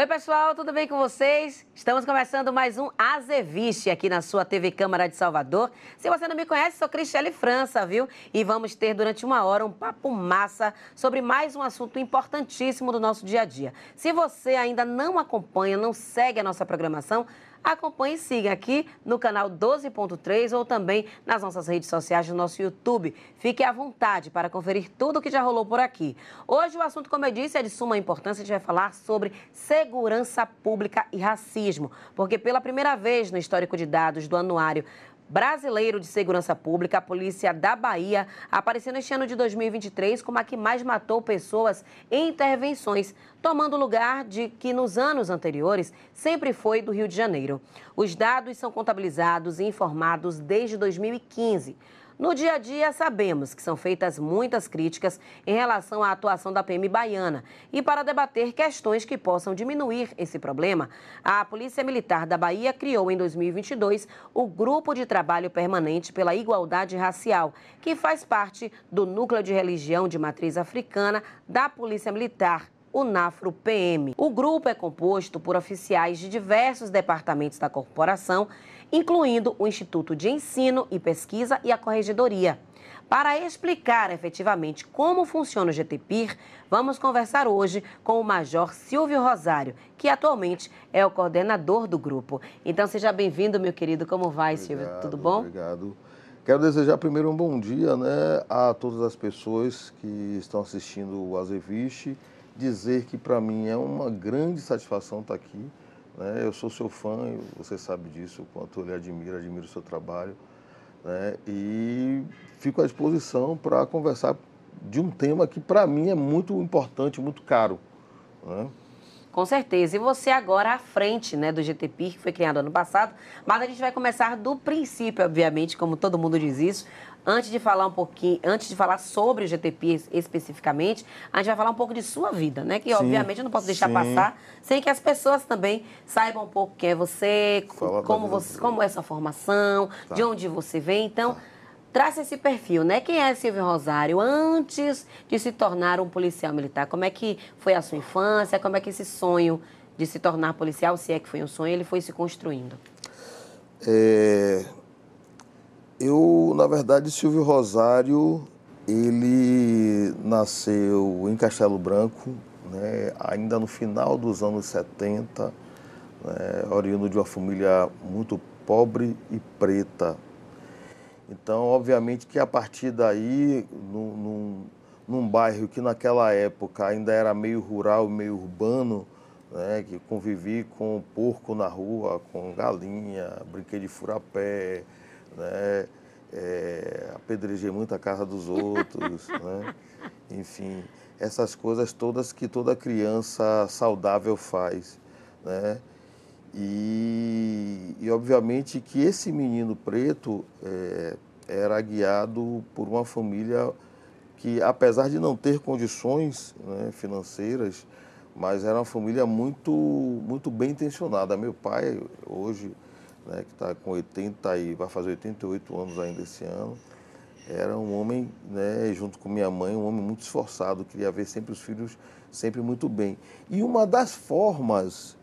Oi, pessoal, tudo bem com vocês? Estamos começando mais um Azeviche aqui na sua TV Câmara de Salvador. Se você não me conhece, sou Cristiane França, viu? E vamos ter durante uma hora um papo massa sobre mais um assunto importantíssimo do nosso dia a dia. Se você ainda não acompanha, não segue a nossa programação, acompanhe e siga aqui no canal 12.3 ou também nas nossas redes sociais do nosso YouTube. Fique à vontade para conferir tudo o que já rolou por aqui. Hoje o assunto, como eu disse, é de suma importância. A gente vai falar sobre segurança pública e racismo, porque pela primeira vez no histórico de dados do anuário brasileiro de segurança pública, a polícia da Bahia, apareceu neste ano de 2023 como a que mais matou pessoas em intervenções, tomando lugar de que nos anos anteriores sempre foi do Rio de Janeiro. Os dados são contabilizados e informados desde 2015. No dia a dia, sabemos que são feitas muitas críticas em relação à atuação da PM baiana. E para debater questões que possam diminuir esse problema, a Polícia Militar da Bahia criou em 2022 o Grupo de Trabalho Permanente pela Igualdade Racial, que faz parte do Núcleo de Religião de Matriz Africana da Polícia Militar o NAFRO PM. O grupo é composto por oficiais de diversos departamentos da corporação incluindo o Instituto de Ensino e Pesquisa e a Corregedoria. Para explicar efetivamente como funciona o GTPIR, vamos conversar hoje com o Major Silvio Rosário, que atualmente é o coordenador do grupo. Então seja bem-vindo, meu querido. Como vai, obrigado, Silvio? Tudo bom? Obrigado. Quero desejar primeiro um bom dia né, a todas as pessoas que estão assistindo o Azeviche. Dizer que para mim é uma grande satisfação estar aqui né? Eu sou seu fã, você sabe disso, o quanto eu lhe admiro, admiro o seu trabalho. Né? E fico à disposição para conversar de um tema que para mim é muito importante, muito caro. Né? Com certeza. E você agora à frente né, do GTP, que foi criado ano passado, mas a gente vai começar do princípio, obviamente, como todo mundo diz isso. Antes de falar um pouquinho, antes de falar sobre o GTP especificamente, a gente vai falar um pouco de sua vida, né? Que sim, obviamente eu não posso deixar sim. passar sem que as pessoas também saibam um pouco quem é você, como, você como é sua formação, tá. de onde você vem. Então, tá. traça esse perfil, né? Quem é Silvio Rosário antes de se tornar um policial militar? Como é que foi a sua infância? Como é que esse sonho de se tornar policial, se é que foi um sonho, ele foi se construindo? É, eu, na verdade, Silvio Rosário, ele nasceu em Castelo Branco, né, ainda no final dos anos 70, né, oriundo de uma família muito pobre e preta. Então, obviamente que a partir daí, num, num, num bairro que naquela época ainda era meio rural, meio urbano, né, que convivi com porco na rua, com galinha, brinquei de furapé, né? É, apedrejei muito a casa dos outros, né? Enfim, essas coisas todas que toda criança saudável faz, né? E, e obviamente que esse menino preto é, era guiado por uma família que, apesar de não ter condições né, financeiras, mas era uma família muito, muito bem intencionada. Meu pai, hoje, né, que está com 80 e vai fazer 88 anos ainda esse ano, era um homem, né, junto com minha mãe, um homem muito esforçado, queria ver sempre os filhos sempre muito bem. E uma das formas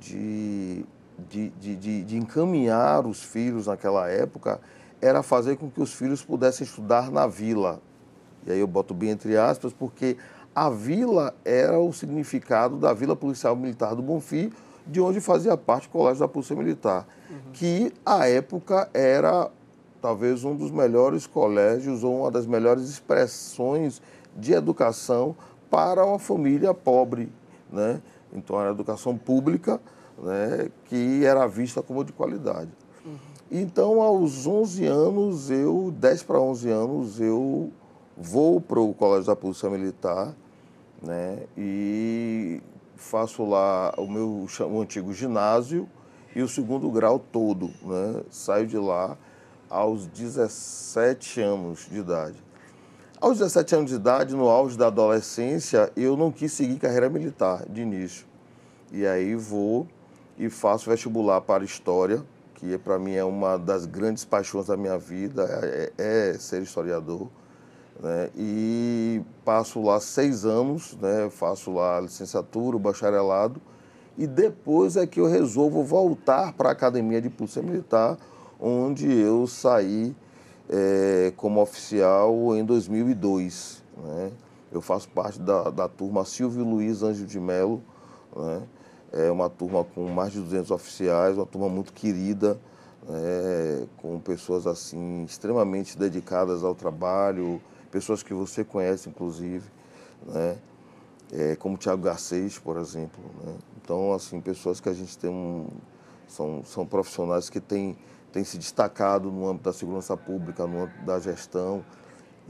de, de, de, de, encaminhar os filhos naquela época era fazer com que os filhos pudessem estudar na vila. E aí eu boto bem entre aspas, porque a vila era o significado da Vila Policial Militar do Bonfim, de onde fazia parte o Colégio da Polícia Militar, uhum. que à época era talvez um dos melhores colégios ou uma das melhores expressões de educação para uma família pobre, né? Então era educação pública, né, que era vista como de qualidade. Uhum. Então, aos 11 anos, eu, 10 para 11 anos, eu vou para o Colégio da Polícia Militar, né, e faço lá o meu o antigo ginásio e o segundo grau todo. Né? Saio de lá aos 17 anos de idade. Aos 17 anos de idade, no auge da adolescência, eu não quis seguir carreira militar de início. E aí vou e faço vestibular para História, que para mim é uma das grandes paixões da minha vida, é, é, é ser historiador. Né? E passo lá seis anos, né? faço lá licenciatura, bacharelado, e depois é que eu resolvo voltar para a Academia de Polícia Militar, onde eu saí é, como oficial em 2002. Né? Eu faço parte da, da turma Silvio Luiz Anjo de Melo, né? é uma turma com mais de 200 oficiais, uma turma muito querida, né? com pessoas assim extremamente dedicadas ao trabalho, pessoas que você conhece inclusive, né? É, como Tiago Garcês, por exemplo. Né? Então, assim, pessoas que a gente tem um, são, são profissionais que têm, têm se destacado no âmbito da segurança pública, no âmbito da gestão.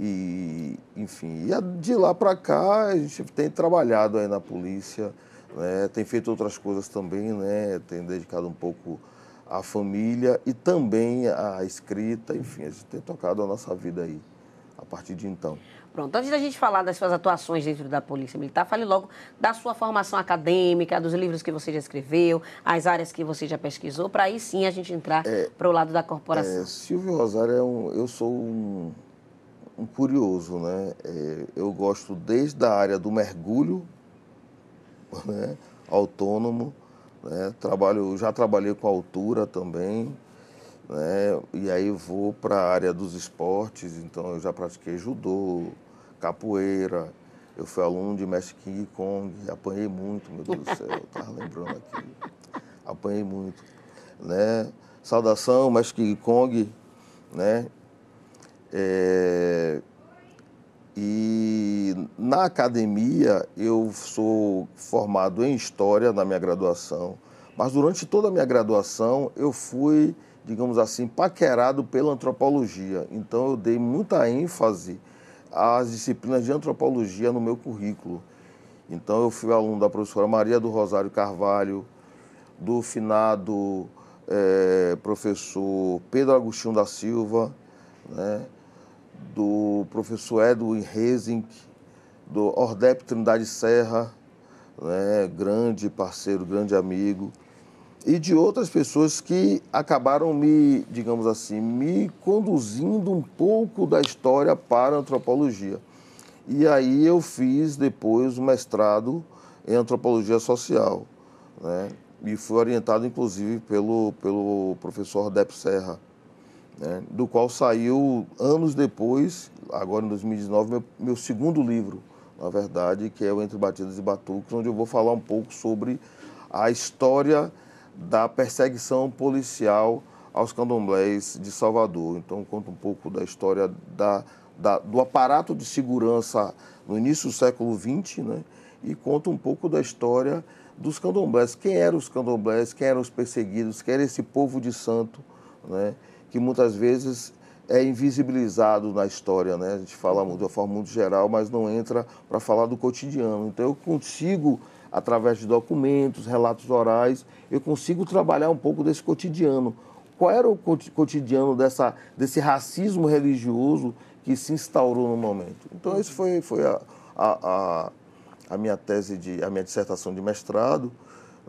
E, enfim, e de lá para cá a gente tem trabalhado aí na polícia, né? tem feito outras coisas também, né? tem dedicado um pouco à família e também à escrita, enfim, a gente tem tocado a nossa vida aí partir de então. Pronto, antes da gente falar das suas atuações dentro da Polícia Militar, fale logo da sua formação acadêmica, dos livros que você já escreveu, as áreas que você já pesquisou, para aí sim a gente entrar é, para o lado da corporação. É, Silvio Rosário, é um, eu sou um, um curioso, né? É, eu gosto desde a área do mergulho, né? autônomo, né? Trabalho, já trabalhei com altura também, né? E aí vou para a área dos esportes, então eu já pratiquei judô, capoeira, eu fui aluno de mestre King Kong, apanhei muito, meu Deus do céu, eu estava lembrando aqui. Apanhei muito. Né? Saudação, mestre King Kong, né? É... E na academia eu sou formado em História na minha graduação, mas durante toda a minha graduação eu fui digamos assim, paquerado pela antropologia. Então eu dei muita ênfase às disciplinas de antropologia no meu currículo. Então eu fui aluno da professora Maria do Rosário Carvalho, do finado é, professor Pedro Agostinho da Silva, né, do professor Edwin Rezing, do Ordep Trindade Serra, né, grande parceiro, grande amigo e de outras pessoas que acabaram me, digamos assim, me conduzindo um pouco da história para a antropologia. E aí eu fiz depois o mestrado em antropologia social, né? E fui orientado inclusive pelo, pelo professor Dep Serra, né? do qual saiu anos depois, agora em 2019, meu, meu segundo livro, na verdade, que é o Entre Batidas e Batuques, onde eu vou falar um pouco sobre a história da perseguição policial aos candomblés de Salvador. Então, conta um pouco da história da, da, do aparato de segurança no início do século XX, né? e conta um pouco da história dos candomblés. Quem eram os candomblés, quem eram os perseguidos, quem era esse povo de santo, né? que muitas vezes é invisibilizado na história. Né? A gente fala de uma forma muito geral, mas não entra para falar do cotidiano. Então, eu consigo através de documentos, relatos orais, eu consigo trabalhar um pouco desse cotidiano. Qual era o cotidiano dessa, desse racismo religioso que se instaurou no momento? Então, isso foi, foi a, a, a, a minha tese, de, a minha dissertação de mestrado.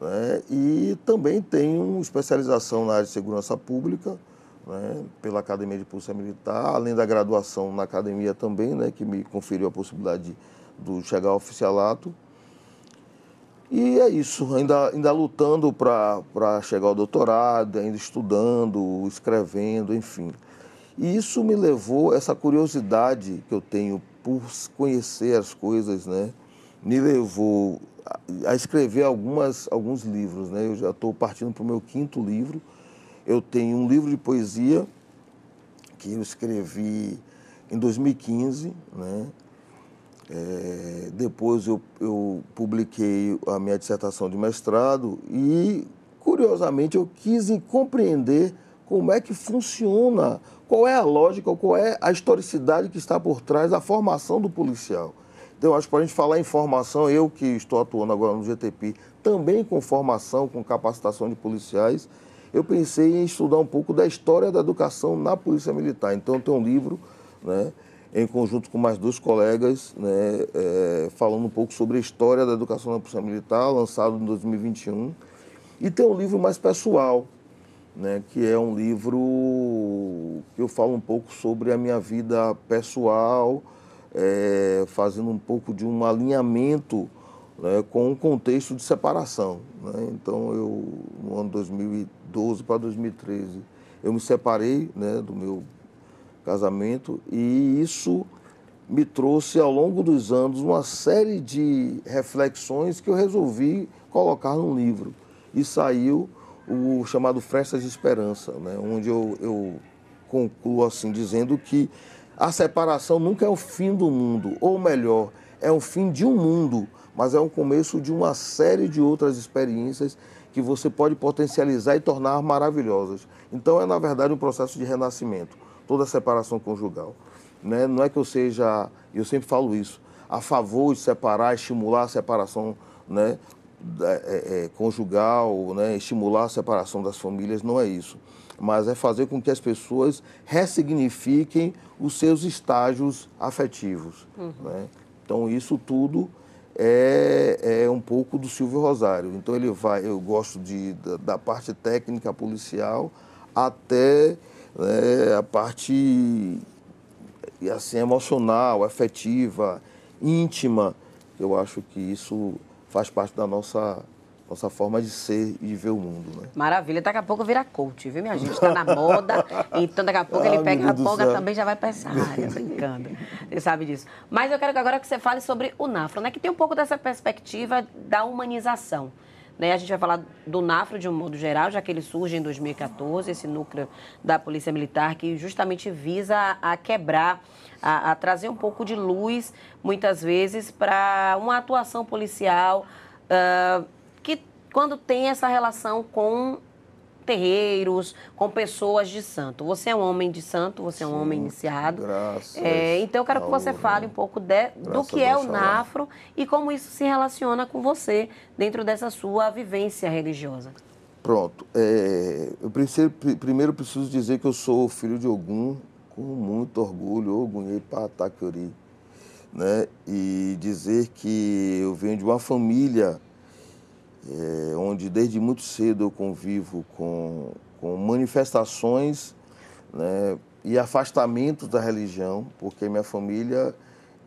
Né? E também tenho especialização na área de segurança pública, né? pela Academia de Polícia Militar, além da graduação na academia também, né? que me conferiu a possibilidade de, de chegar ao oficialato. E é isso, ainda, ainda lutando para chegar ao doutorado, ainda estudando, escrevendo, enfim. E isso me levou, essa curiosidade que eu tenho por conhecer as coisas, né, me levou a escrever algumas, alguns livros. Né? Eu já estou partindo para o meu quinto livro. Eu tenho um livro de poesia que eu escrevi em 2015, né? É, depois eu, eu publiquei a minha dissertação de mestrado e, curiosamente, eu quis compreender como é que funciona, qual é a lógica, qual é a historicidade que está por trás da formação do policial. Então, acho que para a gente falar em formação, eu que estou atuando agora no GTP, também com formação, com capacitação de policiais, eu pensei em estudar um pouco da história da educação na Polícia Militar. Então, tem um livro, né, em conjunto com mais dois colegas, né, é, falando um pouco sobre a história da educação na Polícia Militar, lançado em 2021. E tem um livro mais pessoal, né, que é um livro que eu falo um pouco sobre a minha vida pessoal, é, fazendo um pouco de um alinhamento né, com um contexto de separação. Né? Então, eu, no ano 2012 para 2013, eu me separei né, do meu casamento e isso me trouxe ao longo dos anos uma série de reflexões que eu resolvi colocar num livro. E saiu o chamado Frestas de Esperança, né, onde eu, eu concluo assim, dizendo que a separação nunca é o fim do mundo, ou melhor, é o fim de um mundo, mas é o começo de uma série de outras experiências que você pode potencializar e tornar maravilhosas. Então é, na verdade, um processo de renascimento, toda a separação conjugal. Né? Não é que eu seja, eu sempre falo isso, a favor de separar, estimular a separação né, é, é, conjugal, né, estimular a separação das famílias, não é isso. Mas é fazer com que as pessoas ressignifiquem os seus estágios afetivos. Uhum. Né? Então, isso tudo é, é um pouco do Silvio Rosário. Então, ele vai, eu gosto de, da, da parte técnica policial até né, a parte assim, emocional, afetiva, íntima. Eu acho que isso faz parte da nossa nossa forma de ser e de ver o mundo, né? Maravilha. Daqui a pouco vira coach, viu, minha gente? Está na moda, então daqui a pouco ah, ele pega a boga também já vai para essa área, brincando. Você sabe disso. Mas eu quero que agora que você fale sobre o NAFRO, né? Que tem um pouco dessa perspectiva da humanização. Né? A gente vai falar do NAFRO de um modo geral, já que ele surge em 2014, esse núcleo da Polícia Militar, que justamente visa a, quebrar, a, a, trazer um pouco de luz, muitas vezes, para uma atuação policial uh, que, quando tem essa relação com terreiros, com pessoas de santo. Você é um homem de santo, você é um homem iniciado. Graças. É, então eu quero que você fale um pouco de, do que é o NAFRO e como isso se relaciona com você dentro dessa sua vivência religiosa. Pronto. É, eu preciso, primeiro preciso dizer que eu sou filho de Ogum, com muito orgulho, Ogum Ipataquiori, né? E dizer que eu venho de uma família é, onde desde muito cedo eu convivo com, com manifestações né, e afastamentos da religião, porque minha família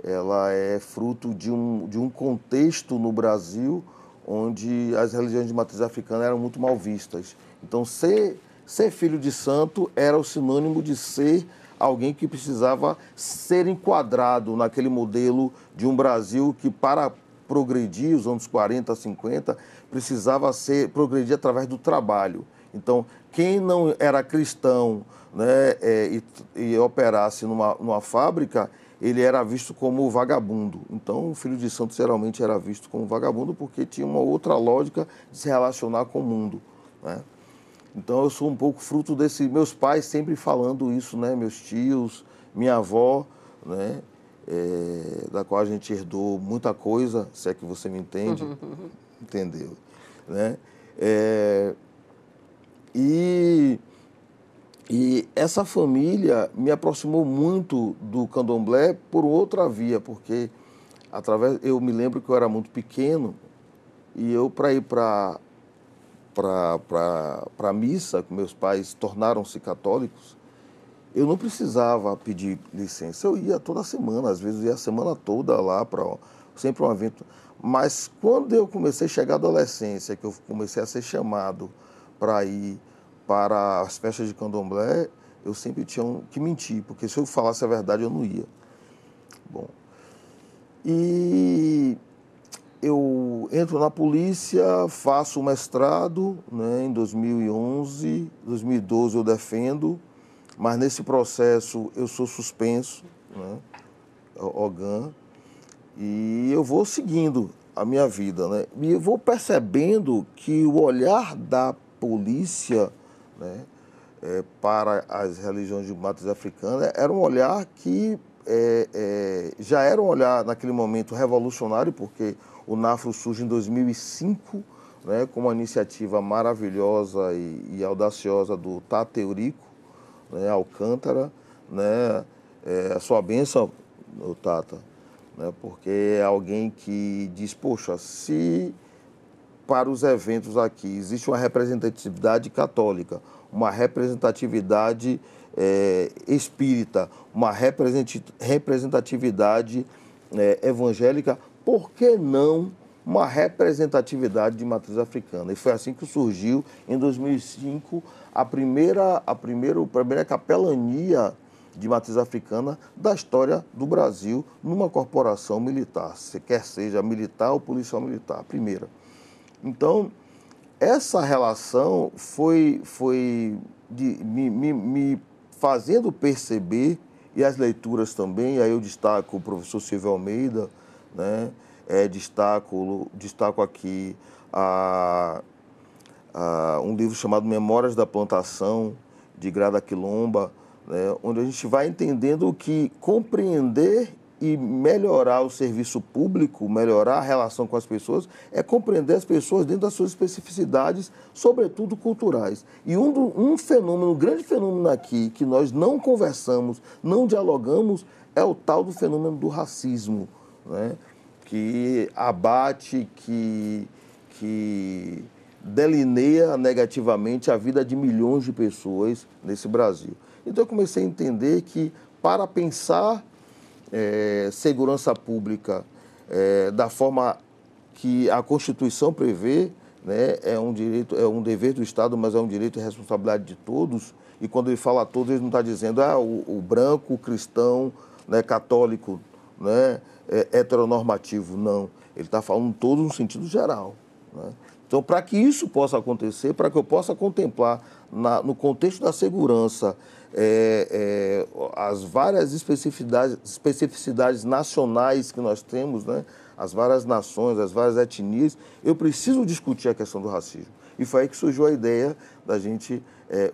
ela é fruto de um, de um contexto no Brasil onde as religiões de matriz africana eram muito mal vistas. Então, ser, ser filho de santo era o sinônimo de ser alguém que precisava ser enquadrado naquele modelo de um Brasil que, para progredir, os anos 40, 50, precisava ser progredir através do trabalho. Então, quem não era cristão né, é, e, e, operasse numa, numa fábrica, ele era visto como vagabundo. Então, o filho de santo geralmente era visto como vagabundo porque tinha uma outra lógica de se relacionar com o mundo. Né? Então, eu sou um pouco fruto desse. Meus pais sempre falando isso, né? meus tios, minha avó, né? É, da qual a gente herdou muita coisa, se é que você me entende. Entendeu? Né? É, e, e essa família me aproximou muito do candomblé por outra via, porque através eu me lembro que eu era muito pequeno e eu para ir para para a missa, que meus pais tornaram-se católicos, eu não precisava pedir licença. Eu ia toda semana, às vezes ia a semana toda lá para sempre um evento. Mas quando eu comecei a chegar à adolescência, que eu comecei a ser chamado para ir para as festas de candomblé, eu sempre tinha que mentir, porque se eu falasse a verdade eu não ia. Bom. E eu entro na polícia, faço o mestrado né, em 2011, 2012 eu defendo, mas nesse processo eu sou suspenso, né, OGAN, e eu vou seguindo a minha vida, né? E eu vou percebendo que o olhar da polícia, né, é, para as religiões de matriz africana era um olhar que é, é, já era um olhar naquele momento revolucionário, porque o NAFRO surge em 2005, né, com uma iniciativa maravilhosa e, e audaciosa do Tata Eurico, né, Alcântara, né, é, a sua bênção, Tata, né? porque é alguém que diz, poxa, se para os eventos aqui existe uma representatividade católica, uma representatividade é, espírita, uma representatividade é, evangélica, por que não uma representatividade de matriz africana. E foi assim que surgiu, em 2005, a primeira, a primeira, a primeira capelania de matriz africana da história do Brasil numa corporação militar, quer seja militar ou policial militar, a primeira. Então, essa relação foi, foi de, me, me, me fazendo perceber, e as leituras também, aí eu destaco o professor Silvio Almeida, né? É, destaco, destaco aqui a, a, um livro chamado Memórias da Plantação, de Grada Quilomba, né? onde a gente vai entendendo que compreender e melhorar o serviço público, melhorar a relação com as pessoas, é compreender as pessoas dentro das suas especificidades, sobretudo culturais. E um, do, um fenômeno, um grande fenômeno aqui, que nós não conversamos, não dialogamos, é o tal do fenômeno do racismo, né? que abate, que, que delineia negativamente a vida de milhões de pessoas nesse Brasil. Então eu comecei a entender que para pensar é, segurança pública é, da forma que a Constituição prevê, né, é um direito, é um dever do Estado, mas é um direito e responsabilidade de todos. E quando ele fala todos, ele não está dizendo ah, o, o, branco, o cristão, né, católico, né, é, heteronormativo, não. Ele está falando todos no sentido geral. Né? Então, para que isso possa acontecer, para que eu possa contemplar na, no contexto da segurança é, é, as várias especificidades, especificidades nacionais que nós temos, né? as várias nações, as várias etnias, eu preciso discutir a questão do racismo. E foi aí que surgiu a ideia da gente é,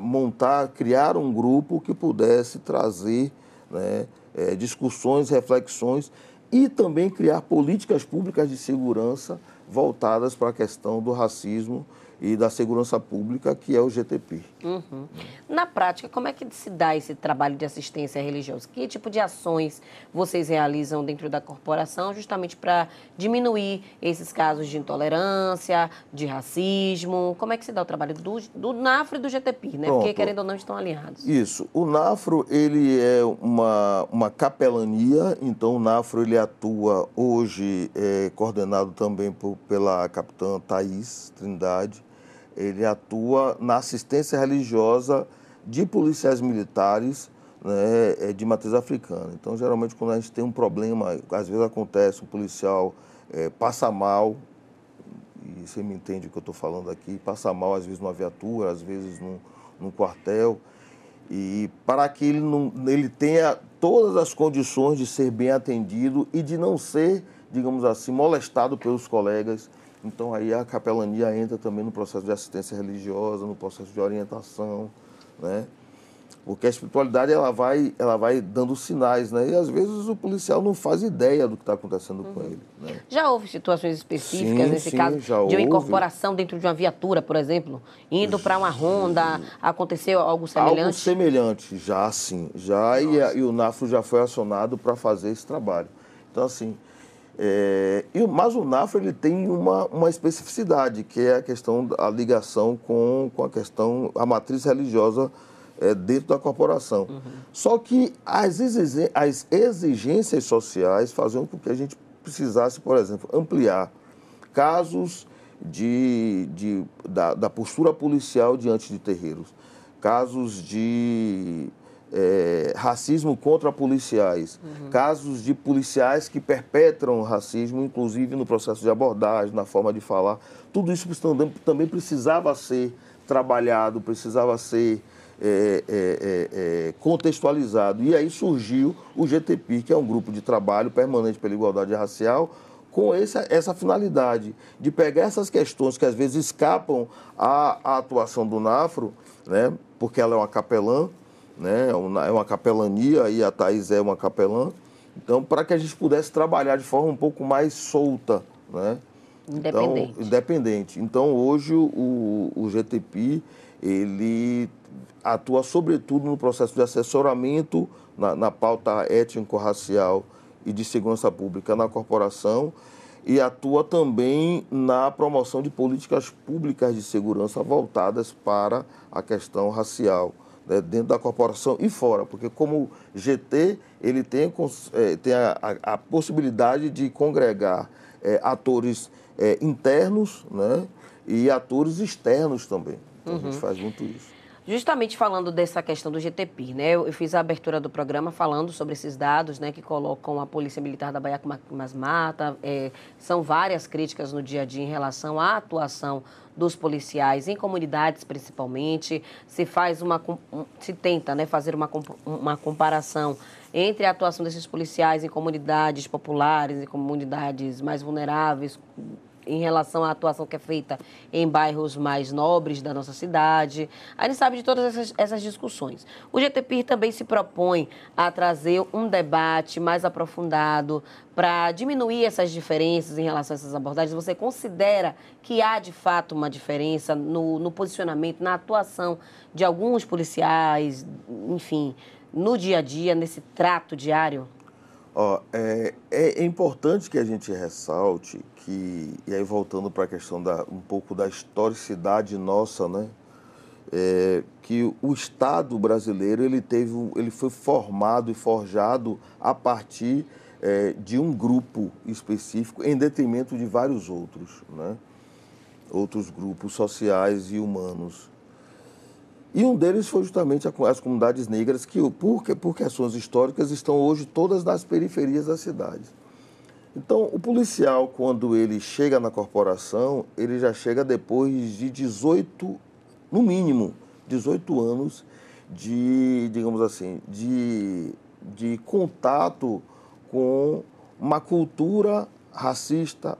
montar, criar um grupo que pudesse trazer né, é, discussões, reflexões e também criar políticas públicas de segurança voltadas para a questão do racismo e da segurança pública, que é o GTP. Uhum. Na prática, como é que se dá esse trabalho de assistência religiosa? Que tipo de ações vocês realizam dentro da corporação justamente para diminuir esses casos de intolerância, de racismo? Como é que se dá o trabalho do, do NAFRO e do GTP, né? Pronto. Porque, querendo ou não, estão alinhados. Isso. O NAFRO, ele é uma, uma capelania, então o NAFRO, ele atua hoje, é, coordenado também por, pela capitã Thaís Trindade, ele atua na assistência religiosa de policiais militares né, é, de matriz africana. Então, geralmente, quando a gente tem um problema, às vezes acontece, um policial é, passa mal, e você me entende o que eu estou falando aqui, passa mal, às vezes, numa viatura, às vezes num, num quartel, e para que ele, não, ele tenha todas as condições de ser bem atendido e de não ser, digamos assim, molestado pelos colegas então aí a capelania entra também no processo de assistência religiosa, no processo de orientação, né? Porque a espiritualidade ela vai, ela vai dando sinais, né? E às vezes o policial não faz ideia do que está acontecendo uhum. com ele. Né? Já houve situações específicas sim, nesse sim, caso de uma incorporação dentro de uma viatura, por exemplo, indo para uma ronda, aconteceu algo semelhante? Algo semelhante, já sim, já e, a, e o NAFRO já foi acionado para fazer esse trabalho. Então assim, é, e, mas o NAFRA ele tem uma, uma especificidade, que é a questão da ligação com, com a questão, a matriz religiosa é, dentro da corporação. Uhum. Só que as, as exigências sociais faziam com que a gente precisasse, por exemplo, ampliar casos de, de, da, da postura policial diante de terreiros, casos de é, racismo contra policiais, uhum. casos de policiais que perpetram racismo, inclusive no processo de abordagem, na forma de falar. Tudo isso também precisava ser trabalhado, precisava ser é, é, é, é contextualizado. E aí surgiu o GTP, que é um grupo de trabalho permanente pela igualdade racial, com essa, essa finalidade de pegar essas questões que às vezes escapam à, à atuação do NAFRO, né, porque ela é uma capelã, né? É, é uma capelania e a Thais é uma capelã. Então, para que a gente pudesse trabalhar de forma um pouco mais solta, né? Independente. Então, independente. Então, hoje, o, o GTP, ele atua sobretudo no processo de assessoramento na, na pauta étnico-racial e de segurança pública na corporação e atua também na promoção de políticas públicas de segurança voltadas para a questão racial né, dentro da corporação e fora, porque como GT ele tem, é, tem a, a, a possibilidade de congregar é, atores é, internos né, e atores externos também. Então, uhum. A gente uhum. faz muito isso. Justamente falando dessa questão do GTP, né? Eu, fiz a abertura do programa falando sobre esses dados, né? Que colocam a Polícia Militar da Bahia com umas mata. É, são várias críticas no dia a dia em relação à atuação dos policiais em comunidades, principalmente. Se faz uma, se tenta, né? Fazer uma, uma comparação entre a atuação desses policiais em comunidades populares, em comunidades mais vulneráveis, em relação à atuação que é feita em bairros mais nobres da nossa cidade. A gente sabe de todas essas, essas discussões. O GTPIR também se propõe a trazer um debate mais aprofundado para diminuir essas diferenças em relação a essas abordagens. Você considera que há, de fato, uma diferença no, no posicionamento, na atuação de alguns policiais, enfim, no dia a dia, nesse trato diário? Ó, é, é, importante que a gente ressalte que, e aí voltando para a questão da, um pouco da historicidade nossa, né? É, que o Estado brasileiro ele teve, ele foi formado e forjado a partir é, de um grupo específico em detrimento de vários outros, né? outros grupos sociais e humanos. E um deles foi justamente as comunidades negras, que por, por questões históricas estão hoje todas nas periferias das cidades. Então, o policial, quando ele chega na corporação, ele já chega depois de 18, no mínimo, 18 anos de, digamos assim, de, de contato com uma cultura racista,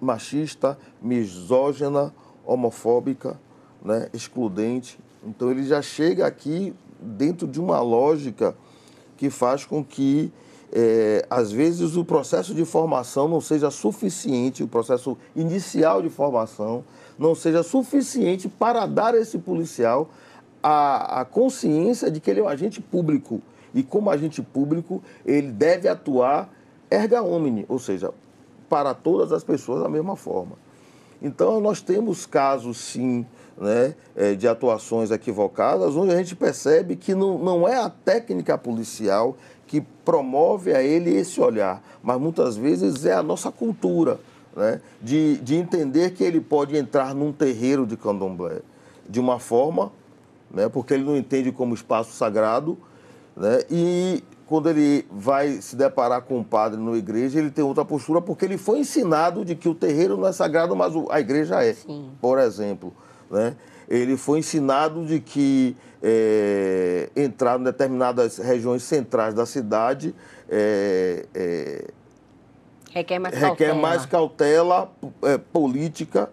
machista, misógina, homofóbica, né, excludente. Então ele já chega aqui dentro de uma lógica que faz com que, é, às vezes, o processo de formação não seja suficiente, o processo inicial de formação não seja suficiente para dar a esse policial a, a consciência de que ele é um agente público. E como agente público, ele deve atuar erga omni, ou seja, para todas as pessoas da mesma forma. Então, nós temos casos, sim, né, é, de atuações equivocadas, onde a gente percebe que não, não é a técnica policial que promove a ele esse olhar, mas muitas vezes é a nossa cultura, né, de, de entender que ele pode entrar num terreiro de candomblé de uma forma, né, porque ele não entende como espaço sagrado, né, e quando ele vai se deparar com um padre na igreja, ele tem outra postura, porque ele foi ensinado de que o terreiro não é sagrado, mas a igreja é, Sim. por exemplo. Né? Ele foi ensinado de que é, entrar em determinadas regiões centrais da cidade é, é, requer mais requer cautela, mais cautela é, política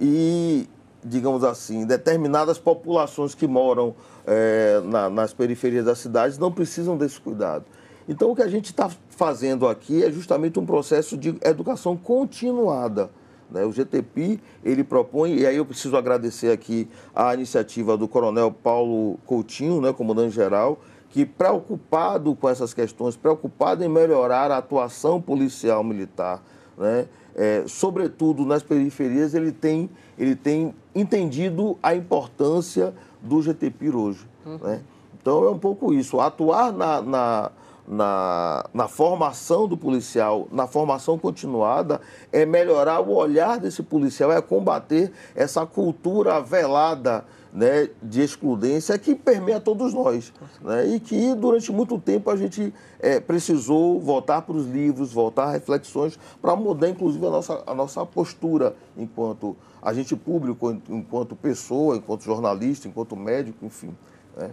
e, digamos assim, determinadas populações que moram é, na, nas periferias das cidades não precisam desse cuidado. Então, o que a gente está fazendo aqui é justamente um processo de educação continuada. Né? O GTP, ele propõe, e aí eu preciso agradecer aqui a iniciativa do Coronel Paulo Coutinho, né, comandante-geral, que preocupado com essas questões, preocupado em melhorar a atuação policial militar, né, é, sobretudo nas periferias, ele tem, ele tem entendido a importância do GTP hoje. Uhum. Né? Então é um pouco isso, atuar na, na na, na formação do policial, na formação continuada, é melhorar o olhar desse policial, é combater essa cultura velada né, de excludência que permeia todos nós. Né, e que durante muito tempo a gente é, precisou voltar para os livros, voltar a reflexões, para mudar inclusive a nossa, a nossa postura enquanto agente público, enquanto pessoa, enquanto jornalista, enquanto médico, enfim. Né?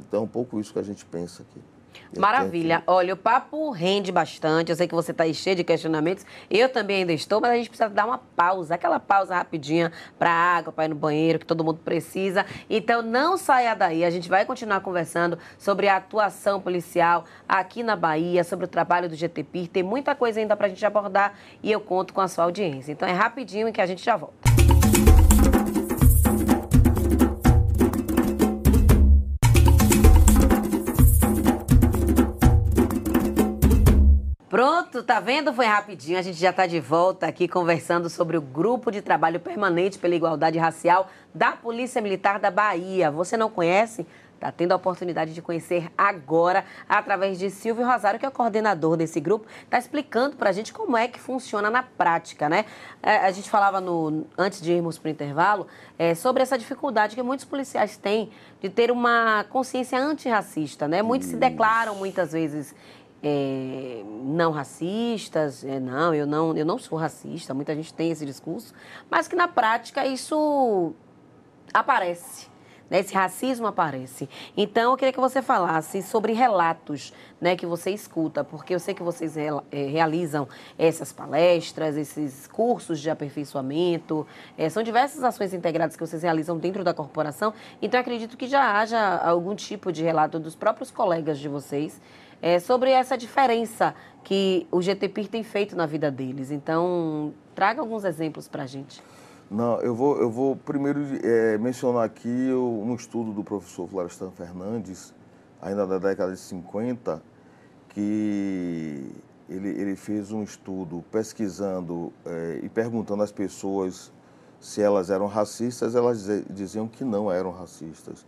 Então é um pouco isso que a gente pensa aqui. Maravilha. Olha, o papo rende bastante. Eu sei que você está aí cheio de questionamentos. Eu também ainda estou, mas a gente precisa dar uma pausa. Aquela pausa rapidinha para água, para ir no banheiro, que todo mundo precisa. Então, não saia daí. A gente vai continuar conversando sobre a atuação policial aqui na Bahia, sobre o trabalho do GTPIR. Tem muita coisa ainda para a gente abordar e eu conto com a sua audiência. Então, é rapidinho que a gente já volta. Tá vendo? Foi rapidinho. A gente já está de volta aqui conversando sobre o grupo de trabalho permanente pela igualdade racial da Polícia Militar da Bahia. Você não conhece? está tendo a oportunidade de conhecer agora, através de Silvio Rosário, que é o coordenador desse grupo, está explicando para a gente como é que funciona na prática, né? É, a gente falava no, antes de irmos para o intervalo é, sobre essa dificuldade que muitos policiais têm de ter uma consciência antirracista, né? Muitos Isso. se declaram muitas vezes é, não racistas, é, não, eu não, eu não sou racista, muita gente tem esse discurso, mas que na prática isso aparece. Né, esse racismo aparece. Então, eu queria que você falasse sobre relatos né, que você escuta, porque eu sei que vocês é, realizam essas palestras, esses cursos de aperfeiçoamento, é, são diversas ações integradas que vocês realizam dentro da corporação. Então, acredito que já haja algum tipo de relato dos próprios colegas de vocês é, sobre essa diferença que o GTPIR tem feito na vida deles. Então, traga alguns exemplos para a gente. Não, eu vou, eu vou primeiro é, mencionar aqui um estudo do professor Florestan Fernandes, ainda da década de 50, que ele, ele fez um estudo pesquisando é, e perguntando às pessoas se elas eram racistas, elas diziam que não eram racistas.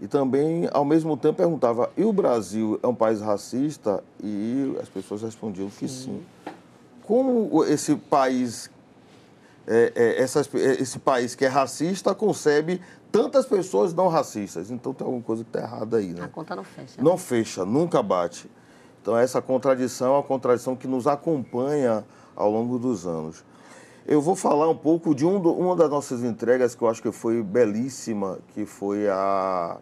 E também, ao mesmo tempo, perguntava: e o Brasil é um país racista? E as pessoas respondiam que sim. sim. Como esse país, é, é, essas, é, esse país que é racista concebe tantas pessoas não racistas? Então tem alguma coisa que está errada aí, né? A conta não fecha. Não fecha, nunca bate. Então essa contradição é uma contradição que nos acompanha ao longo dos anos. Eu vou falar um pouco de um uma das nossas entregas que eu acho que foi belíssima, que foi a,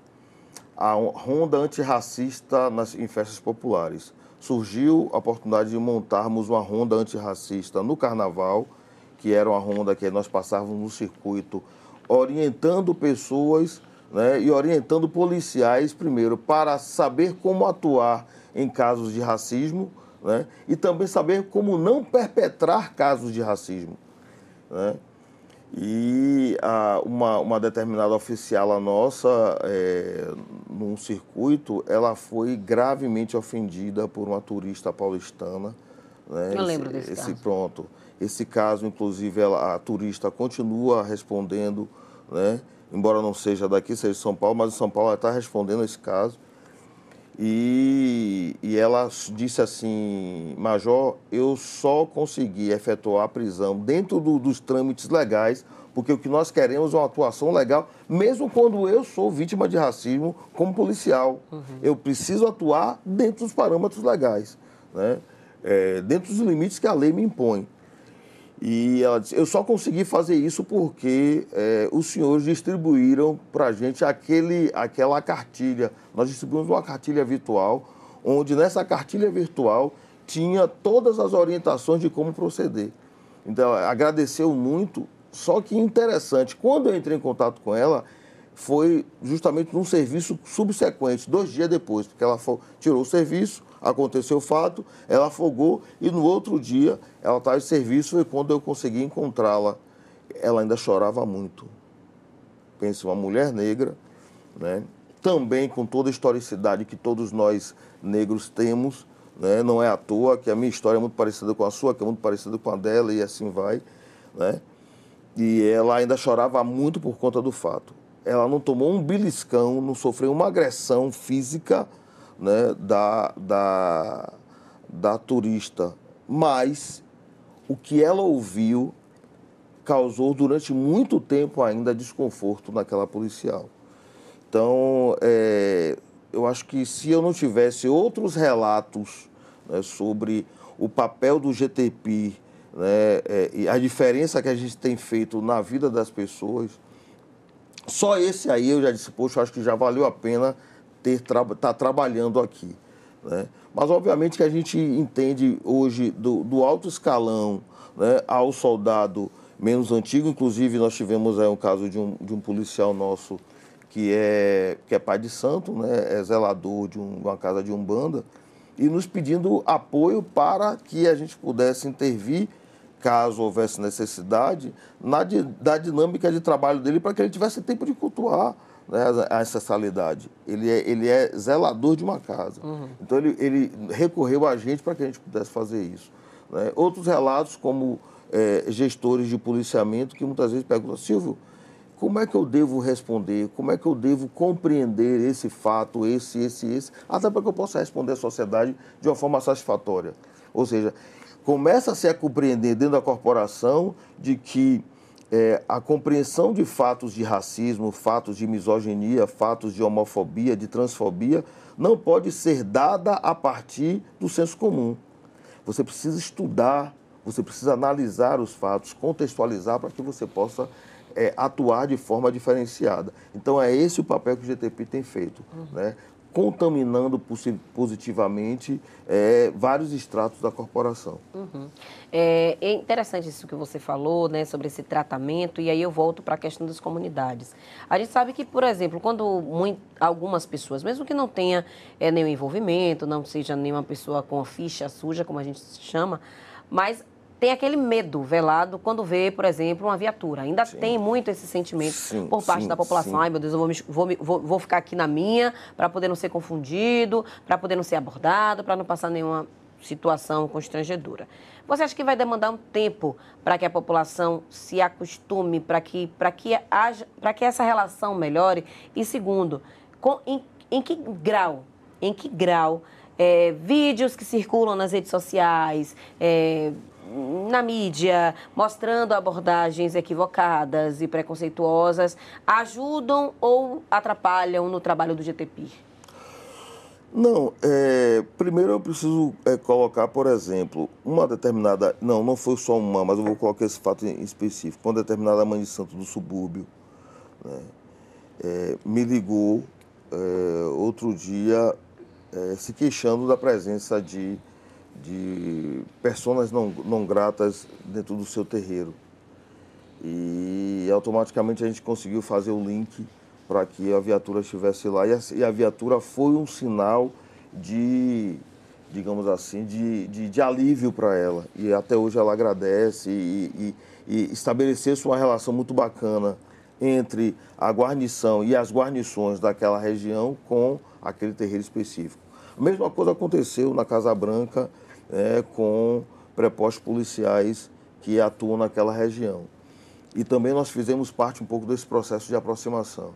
a ronda antirracista nas, em festas populares. Surgiu a oportunidade de montarmos uma ronda antirracista no carnaval, que era uma ronda que nós passávamos no circuito orientando pessoas né, e orientando policiais, primeiro, para saber como atuar em casos de racismo né, e também saber como não perpetrar casos de racismo. Né? E a, uma, uma determinada oficial nossa, é, num circuito, ela foi gravemente ofendida por uma turista paulistana. Né? Eu lembro desse esse, caso. Pronto. Esse caso, inclusive, ela, a turista continua respondendo, né? embora não seja daqui, seja de São Paulo, mas em São Paulo ela está respondendo esse caso. E, e ela disse assim, Major, eu só consegui efetuar a prisão dentro do, dos trâmites legais, porque o que nós queremos é uma atuação legal, mesmo quando eu sou vítima de racismo como policial. Uhum. Eu preciso atuar dentro dos parâmetros legais, né? É, dentro dos limites que a lei me impõe. E ela disse, eu só consegui fazer isso porque é, os senhores distribuíram para a gente aquele, aquela cartilha. Nós distribuímos uma cartilha virtual, onde nessa cartilha virtual tinha todas as orientações de como proceder. Então, agradeceu muito, só que interessante, quando eu entrei em contato com ela, foi justamente num serviço subsequente, dois dias depois, porque ela tirou o serviço, aconteceu o fato, ela afogou e no outro dia ela estava em serviço e quando eu consegui encontrá-la, ela ainda chorava muito. Pense, uma mulher negra, né? também com toda a historicidade que todos nós negros temos, né? não é à toa que a minha história é muito parecida com a sua, que é muito parecida com a dela e assim vai. Né? E ela ainda chorava muito por conta do fato. Ela não tomou um beliscão, não sofreu uma agressão física, né, da, da, da turista, mas o que ela ouviu causou durante muito tempo ainda desconforto naquela policial. Então, é, eu acho que se eu não tivesse outros relatos né, sobre o papel do GTP né, é, e a diferença que a gente tem feito na vida das pessoas, só esse aí eu já disse, poxa, acho que já valeu a pena tra tá trabalhando aqui. Né? Mas, obviamente, que a gente entende hoje do, do alto escalão né, ao soldado menos antigo. Inclusive, nós tivemos aí um caso de um, de um policial nosso que é, que é pai de santo, né, é zelador de, um, uma casa de umbanda, e nos pedindo apoio para que a gente pudesse intervir, caso houvesse necessidade, na da dinâmica de trabalho dele, para que ele tivesse tempo de cultuar né, a ancestralidade. Ele é, ele é zelador de uma casa. Uhum. Então, ele, ele recorreu a gente para que a gente pudesse fazer isso. Né? Outros relatos, como é, gestores de policiamento, que muitas vezes perguntam, Silvio, como é que eu devo responder, como é que eu devo compreender esse fato, esse, esse, esse, até para que eu possa responder à sociedade de uma forma satisfatória. Ou seja, começa-se a compreender dentro da corporação de que é, a compreensão de fatos de racismo, fatos de misoginia, fatos de homofobia, de transfobia, não pode ser dada a partir do senso comum. Você precisa estudar, você precisa analisar os fatos, contextualizar para que você possa é, atuar de forma diferenciada. Então é esse o papel que o GTP tem feito. Uhum. Né? Contaminando positivamente é, vários estratos da corporação. Uhum. É, é, interessante isso que você falou, né, sobre esse tratamento, e aí eu volto para a questão das comunidades. A gente sabe que, por exemplo, quando muito, algumas pessoas, mesmo que não tenha é, nenhum envolvimento, não seja nenhuma pessoa com a ficha suja, como a gente chama, mas tem aquele medo velado quando vê, por exemplo, uma viatura. Ainda sim. tem muito esse sentimento sim, por parte sim, da população. Ai, meu Deus, eu vou, me, vou, vou, vou ficar aqui na minha para poder não ser confundido, para poder não ser abordado, para não passar nenhuma situação constrangedora. Você acha que vai demandar um tempo para que a população se acostume, para que, que, haja, que essa relação melhore? E segundo, com, em, em que grau, em que grau é, vídeos que circulam nas redes sociais, é, na mídia, mostrando abordagens equivocadas e preconceituosas, ajudam ou atrapalham no trabalho do GTP? Não, é, primeiro eu preciso é, colocar, por exemplo, uma determinada. Não, não foi só uma, mas eu vou colocar esse fato em específico. Uma determinada mãe de santo do subúrbio né, é, me ligou é, outro dia é, se queixando da presença de de pessoas não, não gratas dentro do seu terreiro. E automaticamente a gente conseguiu fazer o link para que a viatura estivesse lá. E a, e a, viatura foi um sinal de, digamos assim, de, de, de alívio para ela. E até hoje ela agradece e, e, e estabeleceu-se uma relação muito bacana entre a guarnição e as guarnições daquela região com aquele terreiro específico. A mesma coisa aconteceu na Casa Branca é, com prepostos policiais que atuam naquela região. E também nós fizemos parte um pouco desse processo de aproximação.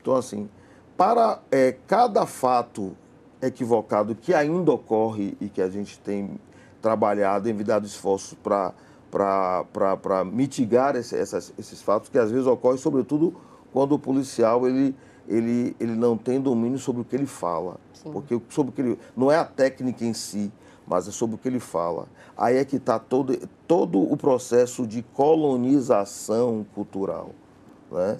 Então, assim, para é, cada fato equivocado que ainda ocorre e que a gente tem trabalhado, enviado esforços para mitigar esse, essas, esses fatos, que às vezes ocorrem, sobretudo, quando o policial ele, ele, ele não tem domínio sobre o que ele fala. Sim. Porque sobre o que ele, não é a técnica em si, mas é sobre o que ele fala. Aí é que está todo, todo o processo de colonização cultural. Né?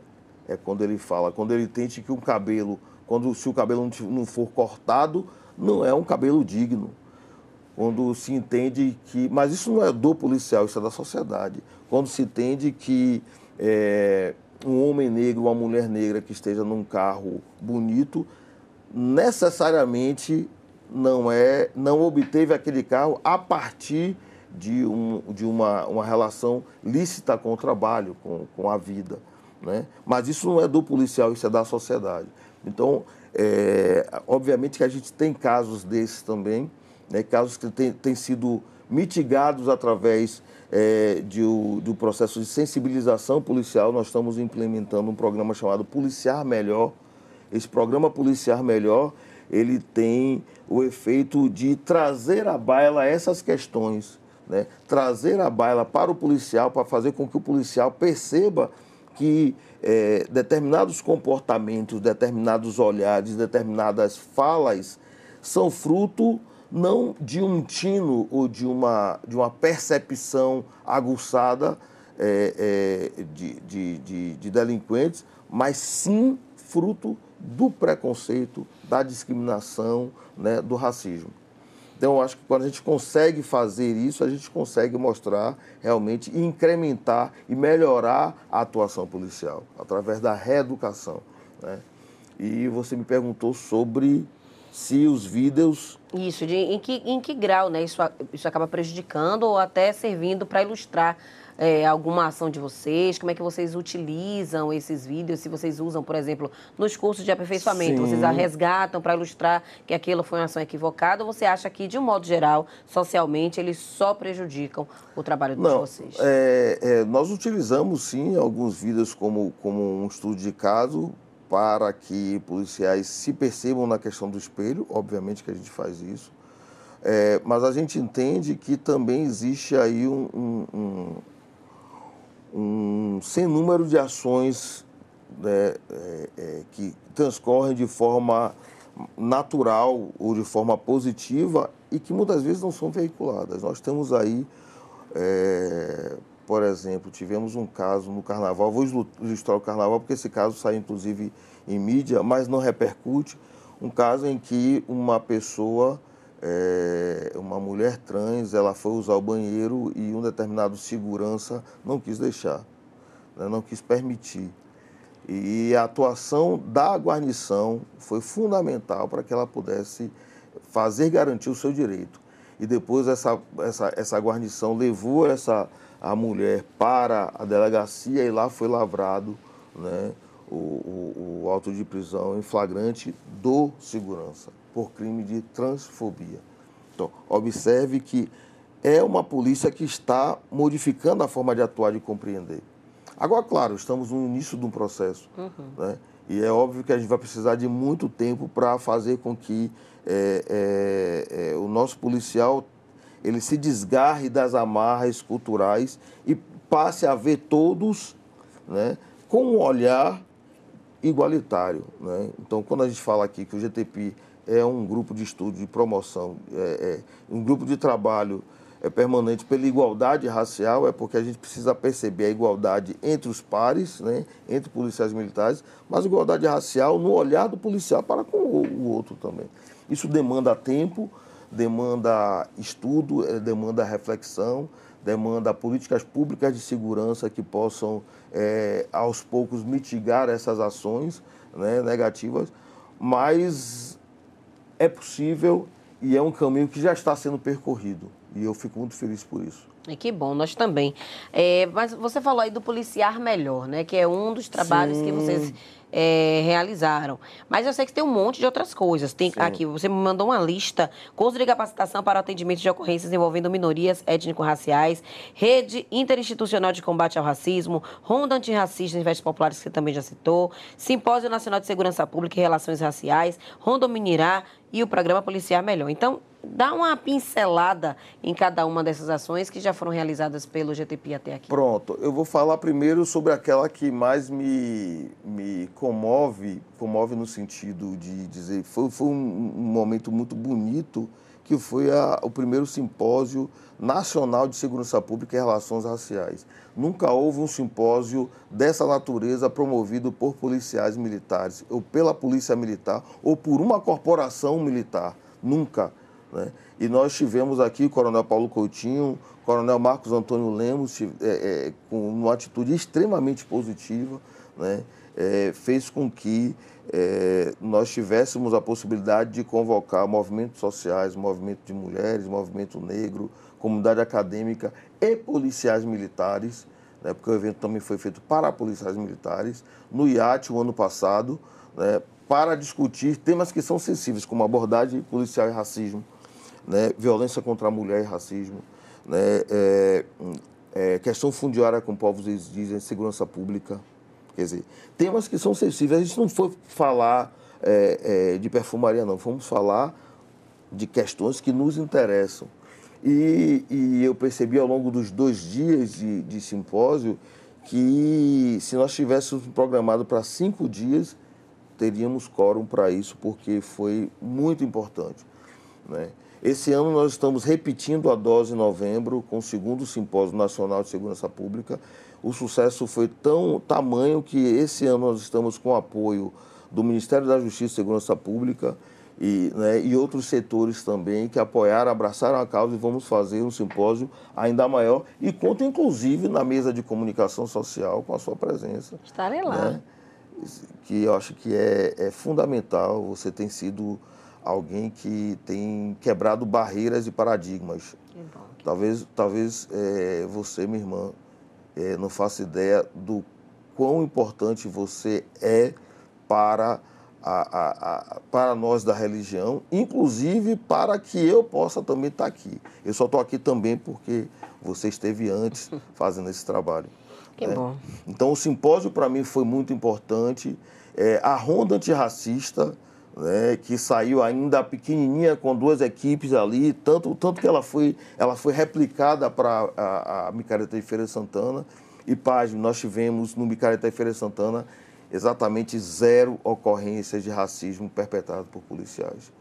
É quando ele fala, quando ele entende que um cabelo, quando se o cabelo não for cortado, não é um cabelo digno. Quando se entende que. Mas isso não é do policial, isso é da sociedade. Quando se entende que é, um homem negro, uma mulher negra que esteja num carro bonito, necessariamente não é, não obteve aquele carro a partir de, um, de uma, uma relação lícita com o trabalho, com, com a vida. Né? Mas isso não é do policial, isso é da sociedade. Então, é, obviamente que a gente tem casos desses também, né? casos que têm, sido mitigados através é, de, do processo de sensibilização policial. Nós estamos implementando um programa chamado Policiar Melhor. Esse programa Policiar Melhor, ele tem o efeito de trazer à baila essas questões, né? trazer à baila para o policial, para fazer com que o policial perceba que é, determinados comportamentos, determinados olhares, determinadas falas são fruto não de um tino ou de uma, de uma percepção aguçada é, é, de, de, de, de delinquentes, mas sim fruto do preconceito, da discriminação, né, do racismo. Então, eu acho que quando a gente consegue fazer isso, a gente consegue mostrar realmente incrementar e melhorar a atuação policial através da reeducação. Né? E você me perguntou sobre se os vídeos. Isso, de, em, que, em que grau né, isso, isso acaba prejudicando ou até servindo para ilustrar é, alguma ação de vocês? Como é que vocês utilizam esses vídeos? Se vocês usam, por exemplo, nos cursos de aperfeiçoamento, Sim. vocês a resgatam para ilustrar que aquilo foi uma ação equivocada ou você acha que, de um modo geral, socialmente, eles só prejudicam o trabalho Não, de vocês? É, é, nós utilizamos, sim, alguns vídeos como, como um estudo de caso para que policiais se percebam na questão do espelho, obviamente que a gente faz isso, é, mas a gente entende que também existe aí um, um, um, um sem número de ações né, é, é, que transcorrem de forma natural ou de forma positiva e que muitas vezes não são veiculadas. Nós temos aí, é, por exemplo, tivemos um caso no carnaval, vou ilustrar o carnaval porque esse caso sai inclusive em mídia, mas não repercute. Um caso em que uma pessoa, é, uma mulher trans, ela foi usar o banheiro e um determinado segurança não quis deixar, né, não quis permitir. E a atuação da guarnição foi fundamental para que ela pudesse fazer garantir o seu direito. E depois essa, essa, essa guarnição levou essa, a mulher para a delegacia e lá foi lavrado né, o, o, o auto de prisão em flagrante do segurança por crime de transfobia. Então, observe que é uma polícia que está modificando a forma de atuar e de compreender. Agora, claro, estamos no início de um processo, uhum. né? E é óbvio que a gente vai precisar de muito tempo para fazer com que é, é, é, o nosso policial ele se desgarre das amarras culturais e passe a ver todos né, com um olhar igualitário. Né? Então, quando a gente fala aqui que o GTP é um grupo de estudo, de promoção, é, é um grupo de trabalho é, permanente pela igualdade racial, é porque a gente precisa perceber a igualdade entre os pares, né? entre policiais militares, mas igualdade racial no olhar do policial para com o, outro também. Isso demanda tempo, demanda estudo, é, demanda reflexão, demanda políticas públicas de segurança que possam, é, aos poucos, mitigar essas ações né, negativas, mas é possível e é um caminho que já está sendo percorrido. E eu fico muito feliz por isso. E que bom, nós também. É, mas você falou aí do policiar melhor, né? Que é um dos trabalhos Sim. que vocês é, realizaram. Mas eu sei que tem um monte de outras coisas. Tem Sim. aqui, você me mandou uma lista: curso de capacitação para o atendimento de ocorrências envolvendo minorias étnico-raciais, rede interinstitucional de combate ao racismo, ronda antirracista em festas populares, que você também já citou, simpósio nacional de segurança pública e relações raciais, ronda minirá e o programa policiar melhor. Então, dá uma pincelada em cada uma dessas ações que já foram realizadas pelo GTP até aqui. Pronto, eu vou falar primeiro sobre aquela que mais me, me comove, comove no sentido de dizer, foi, foi um, um momento muito bonito, que foi a, o primeiro simpósio nacional de segurança pública e relações raciais. Nunca houve um simpósio dessa natureza promovido por policiais militares, ou pela polícia militar, ou por uma corporação militar. Nunca. Né? E nós tivemos aqui o Coronel Paulo Coutinho, o Coronel Marcos Antônio Lemos, é, é, com uma atitude extremamente positiva, né? É, fez com que é, nós tivéssemos a possibilidade de convocar movimentos sociais, movimento de mulheres, movimento negro, comunidade acadêmica e policiais militares, né? porque o evento também foi feito para policiais militares, no IAT o ano passado, né? para discutir temas que são sensíveis, como abordagem policial e racismo, né, violência contra a mulher e racismo, né, é, é, questão fundiária com povos indígenas, segurança pública. Quer dizer, temas que são sensíveis. A gente não foi falar é, é, de perfumaria, não. Fomos falar de questões que nos interessam. E, e eu percebi ao longo dos dois dias de, de simpósio que se nós tivéssemos programado para cinco dias, teríamos quórum para isso, porque foi muito importante. Né? Esse ano nós estamos repetindo a dose em novembro com o segundo Simpósio Nacional de Segurança Pública. O sucesso foi tão tamanho que esse ano nós estamos com apoio do Ministério da Justiça e Segurança Pública e, né, e outros setores também que apoiaram, abraçaram a causa e vamos fazer um simpósio ainda maior e conta inclusive na mesa de comunicação social com a sua presença. Estarei lá. Né, que eu acho que é, é fundamental, você tem sido alguém que tem quebrado barreiras e paradigmas. Que bom, que talvez talvez é, você, minha irmã, é, não faço ideia do quão importante você é para, a, a, para nós da religião, inclusive para que eu possa também estar aqui. Eu só estou aqui também porque você esteve antes fazendo esse trabalho. Que é. bom. Então, o simpósio para mim foi muito importante. É, a ronda antirracista, né, que saiu ainda pequenininha com duas equipes ali, tanto, tanto que ela foi, ela foi replicada para a, a Micareta de Feira Santana. E, página, nós tivemos no Micareta de Feira Santana exatamente zero ocorrências de racismo perpetrado por policiais.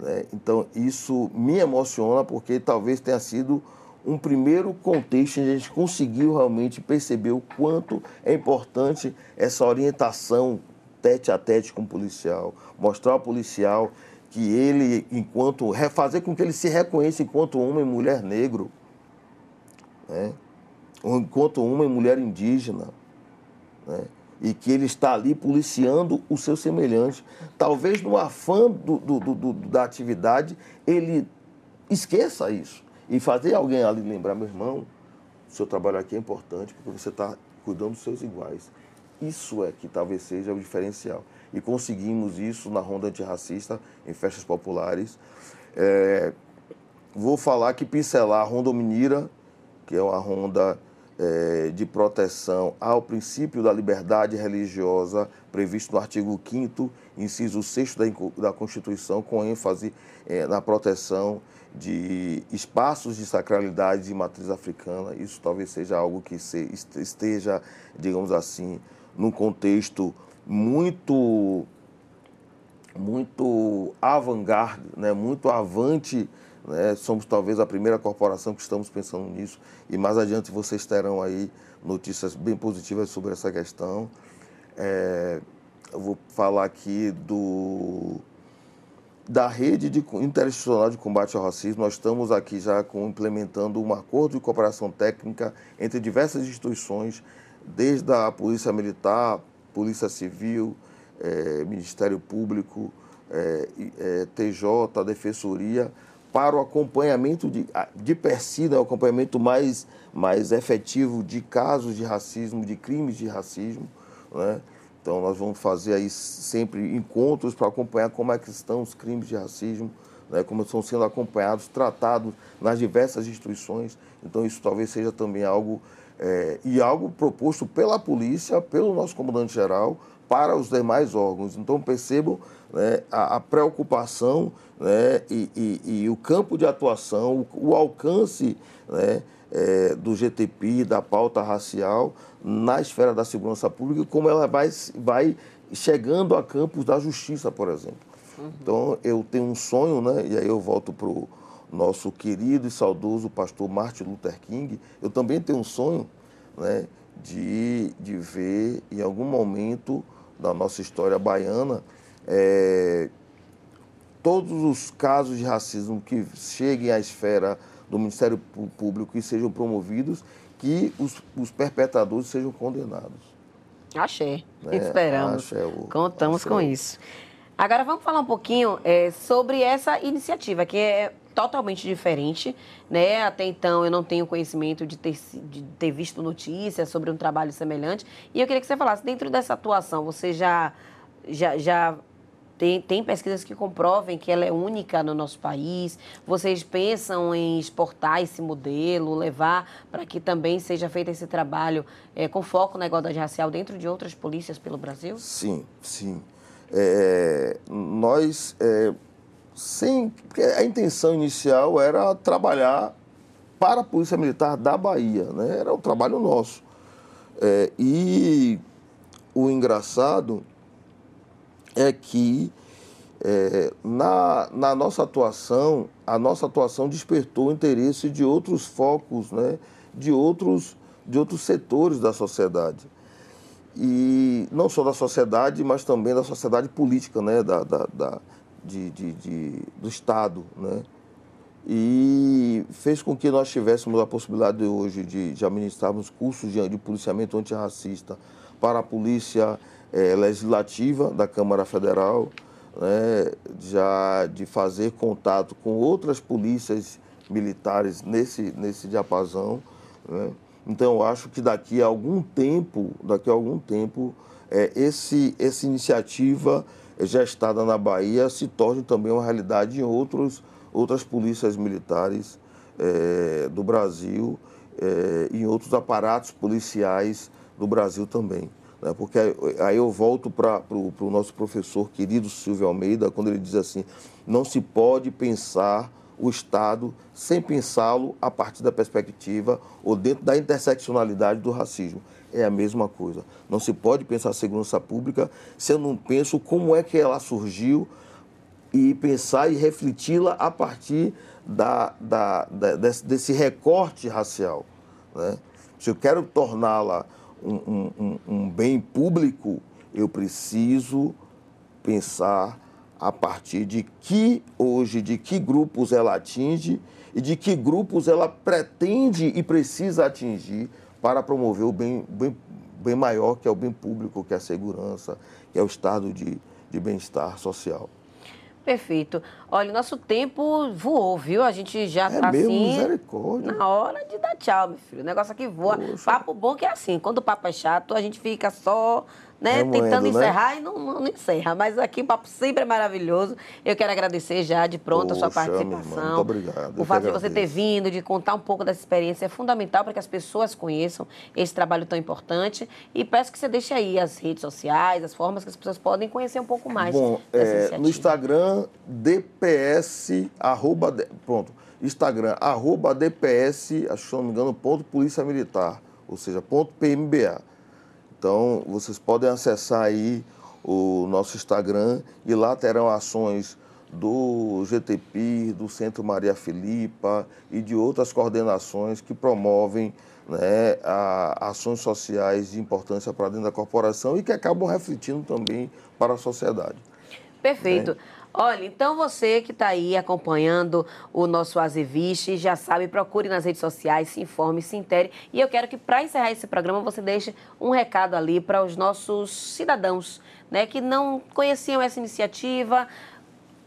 Né? Então, isso me emociona porque talvez tenha sido um primeiro contexto onde a gente conseguiu realmente perceber o quanto é importante essa orientação tete a tete com o policial, mostrar ao policial que ele, enquanto, fazer com que ele se reconheça enquanto homem e mulher negro, né? enquanto homem e mulher indígena, né? E que ele está ali policiando o seu semelhante. Talvez no afã do, do, do, da atividade ele esqueça isso e fazer alguém ali lembrar, meu irmão, o seu trabalho aqui é importante porque você está cuidando dos seus iguais. Isso é que talvez seja o diferencial. E conseguimos isso na ronda antirracista, em festas populares. É, vou falar que pincelar a Ronda Minira, que é uma ronda é, de proteção ao princípio da liberdade religiosa previsto no artigo 5 inciso 6 da, da Constituição, com ênfase é, na proteção de espaços de sacralidade de matriz africana. Isso talvez seja algo que se, esteja, digamos assim, num contexto muito muito avant-garde, né? muito avante. Né? Somos talvez a primeira corporação que estamos pensando nisso e mais adiante vocês terão aí notícias bem positivas sobre essa questão. É, eu vou falar aqui do da rede de, interinstitucional de combate ao racismo, nós estamos aqui já com, implementando um acordo de cooperação técnica entre diversas instituições, desde a Polícia Militar, Polícia Civil, é, Ministério Público, é, é, TJ, Defensoria, para o acompanhamento de, de per si, né, o acompanhamento mais, mais efetivo de casos de racismo, de crimes de racismo, né? Então, nós vamos fazer aí sempre encontros para acompanhar como é que estão os crimes de racismo, né, como estão sendo acompanhados, tratados nas diversas instituições. Então, isso talvez seja também algo, é, e algo proposto pela polícia, pelo nosso comandante-geral, para os demais órgãos. Então, percebam né, a, a, preocupação né, e, e, e, o campo de atuação, o, o alcance né, é, do GTP, da pauta racial, na esfera da segurança pública, como ela vai, vai chegando a campos da justiça, por exemplo. Uhum. Então, eu tenho um sonho, né, e aí eu volto para o nosso querido e saudoso pastor Martin Luther King, eu também tenho um sonho né, de, de ver, em algum momento da nossa história baiana, é, todos os casos de racismo que cheguem à esfera do Ministério Público e sejam promovidos, que os, os perpetradores sejam condenados. Axé. Né? Esperamos. Axé, o, Contamos axé. com isso. Agora vamos falar um pouquinho é, sobre essa iniciativa, que é totalmente diferente, né? Até então eu não tenho conhecimento de ter, de ter visto notícias sobre um trabalho semelhante. E eu queria que você falasse, dentro dessa atuação, você já, já, já tem, tem pesquisas que comprovem que ela é única no nosso país. Vocês pensam em exportar esse modelo, levar para que também seja feito esse trabalho é, com foco na igualdade racial dentro de outras polícias pelo Brasil? Sim, sim. É, nós, é, sem, porque a intenção inicial era trabalhar para a Polícia Militar da Bahia, né? era o trabalho nosso. É, e o engraçado é que é, na, na nossa atuação, a nossa atuação despertou o interesse de outros focos, né, de, outros, de outros setores da sociedade. E não só da sociedade, mas também da sociedade política, né, da, da, da de, de, de, do Estado. Né? E fez com que nós tivéssemos a possibilidade hoje de, de administrarmos cursos de, de policiamento antirracista para a Polícia é, legislativa da Câmara Federal, né, já de fazer contato com outras polícias militares nesse, nesse diapasão. Né? Então, acho que daqui a algum tempo, daqui a algum tempo, é, esse, essa iniciativa gestada na Bahia se torne também uma realidade em outros, outras polícias militares é, do Brasil, é, em outros aparatos policiais do Brasil também. Né? Porque aí eu volto para o nosso professor querido Silvio Almeida, quando ele diz assim: não se pode pensar o Estado sem pensá-lo a partir da perspectiva ou dentro da interseccionalidade do racismo. É a mesma coisa. Não se pode pensar segurança pública se eu não penso como é que ela surgiu e pensar e refleti-la a partir da, da, da desse, desse, recorte racial. Né? Se eu quero torná-la um, um, um bem público, eu preciso pensar a partir de que hoje, de que grupos ela atinge e de que grupos ela pretende e precisa atingir para promover o bem, bem, bem maior, que é o bem público, que é a segurança, que é o estado de, de bem-estar social. Perfeito. Olha, o nosso tempo voou, viu? A gente já é tá mesmo, assim. Misericórdia. Na hora de dar tchau, meu filho. O negócio aqui voa. Poxa. Papo bom que é assim. Quando o papo é chato, a gente fica só né? Remoendo, Tentando né? encerrar né? e não, não, encerra. Mas aqui o papo sempre é maravilhoso. Eu quero agradecer já de pronto Poxa, a sua participação. Muito obrigado. O fato de você ter vindo, de contar um pouco dessa experiência é fundamental para que as pessoas conheçam esse trabalho tão importante. E peço que você deixe aí as redes sociais, as formas que as pessoas podem conhecer um pouco mais. Bom, é, no Instagram, DPS, arroba, pronto, Instagram, arroba DPS, acho que não me engano, ponto Polícia Militar, ou seja, ponto PMBA. Então, vocês podem acessar aí o nosso Instagram e lá terão ações do GTP, do Centro Maria Filipa e de outras coordenações que promovem né, a, ações sociais de importância para dentro da corporação e que acabam refletindo também para a sociedade. Perfeito. Né? Olha, então você que está aí acompanhando o nosso Azeviche, já sabe, procure nas redes sociais, se informe, se intere. E eu quero que, para encerrar esse programa, você deixe um recado ali para os nossos cidadãos né, que não conheciam essa iniciativa.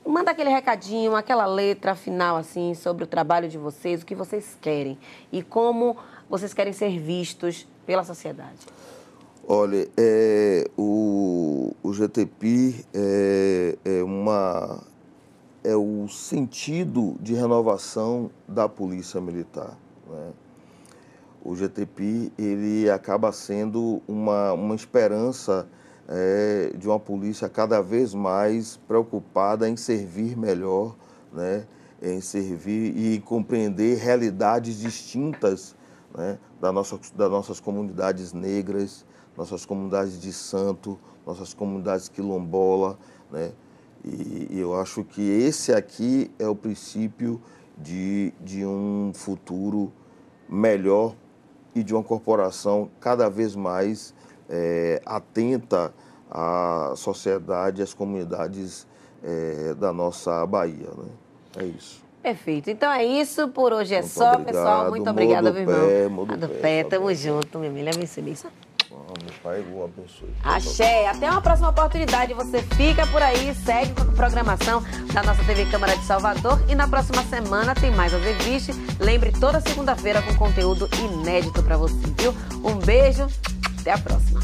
Manda aquele recadinho, aquela letra final, assim, sobre o trabalho de vocês, o que vocês querem e como vocês querem ser vistos pela sociedade. Olha, é, o, o GTP é, é, uma, é o sentido de renovação da Polícia Militar. Né? O GTP ele acaba sendo uma, uma esperança é, de uma polícia cada vez mais preocupada em servir melhor, né? em servir e compreender realidades distintas né? da nossa, das nossas comunidades negras, nossas comunidades de santo, nossas comunidades quilombola, né? E, e, eu acho que esse aqui é o princípio de, de um futuro melhor e de uma corporação cada vez mais é, atenta à sociedade, às comunidades é, da nossa Bahia. Né? É isso. Perfeito. Então é isso. Por hoje é Muito só, obrigado. pessoal. Muito obrigada, meu irmão. Pé, do pé, pé, pé. Tamo junto, minha milha Meu pai o abençoe. Axé. Até uma próxima oportunidade. Você fica por aí, segue a programação da nossa TV Câmara de Salvador. E na próxima semana tem mais a Zeviste. Lembre, toda segunda-feira com conteúdo inédito para você, viu? Um beijo. Até a próxima.